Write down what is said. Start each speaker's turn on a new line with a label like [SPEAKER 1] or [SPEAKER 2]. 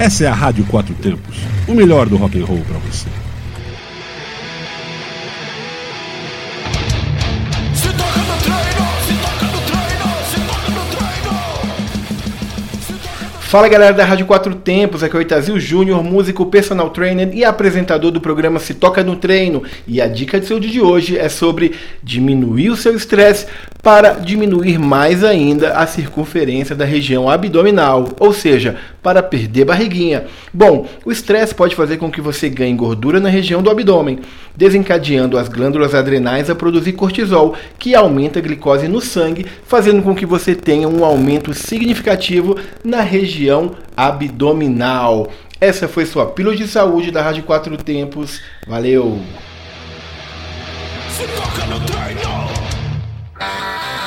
[SPEAKER 1] Essa é a Rádio Quatro Tempos, o melhor do rock and roll para você.
[SPEAKER 2] Fala galera da Rádio Quatro Tempos, aqui é o Itazil Júnior, músico, personal trainer e apresentador do programa Se Toca no Treino. E a dica de dia de hoje é sobre diminuir o seu estresse para diminuir mais ainda a circunferência da região abdominal, ou seja, para perder barriguinha. Bom, o estresse pode fazer com que você ganhe gordura na região do abdômen, desencadeando as glândulas adrenais a produzir cortisol, que aumenta a glicose no sangue, fazendo com que você tenha um aumento significativo na região abdominal. Essa foi sua pílula de saúde da Rádio Quatro Tempos. Valeu! Se toca no treino. Thank you.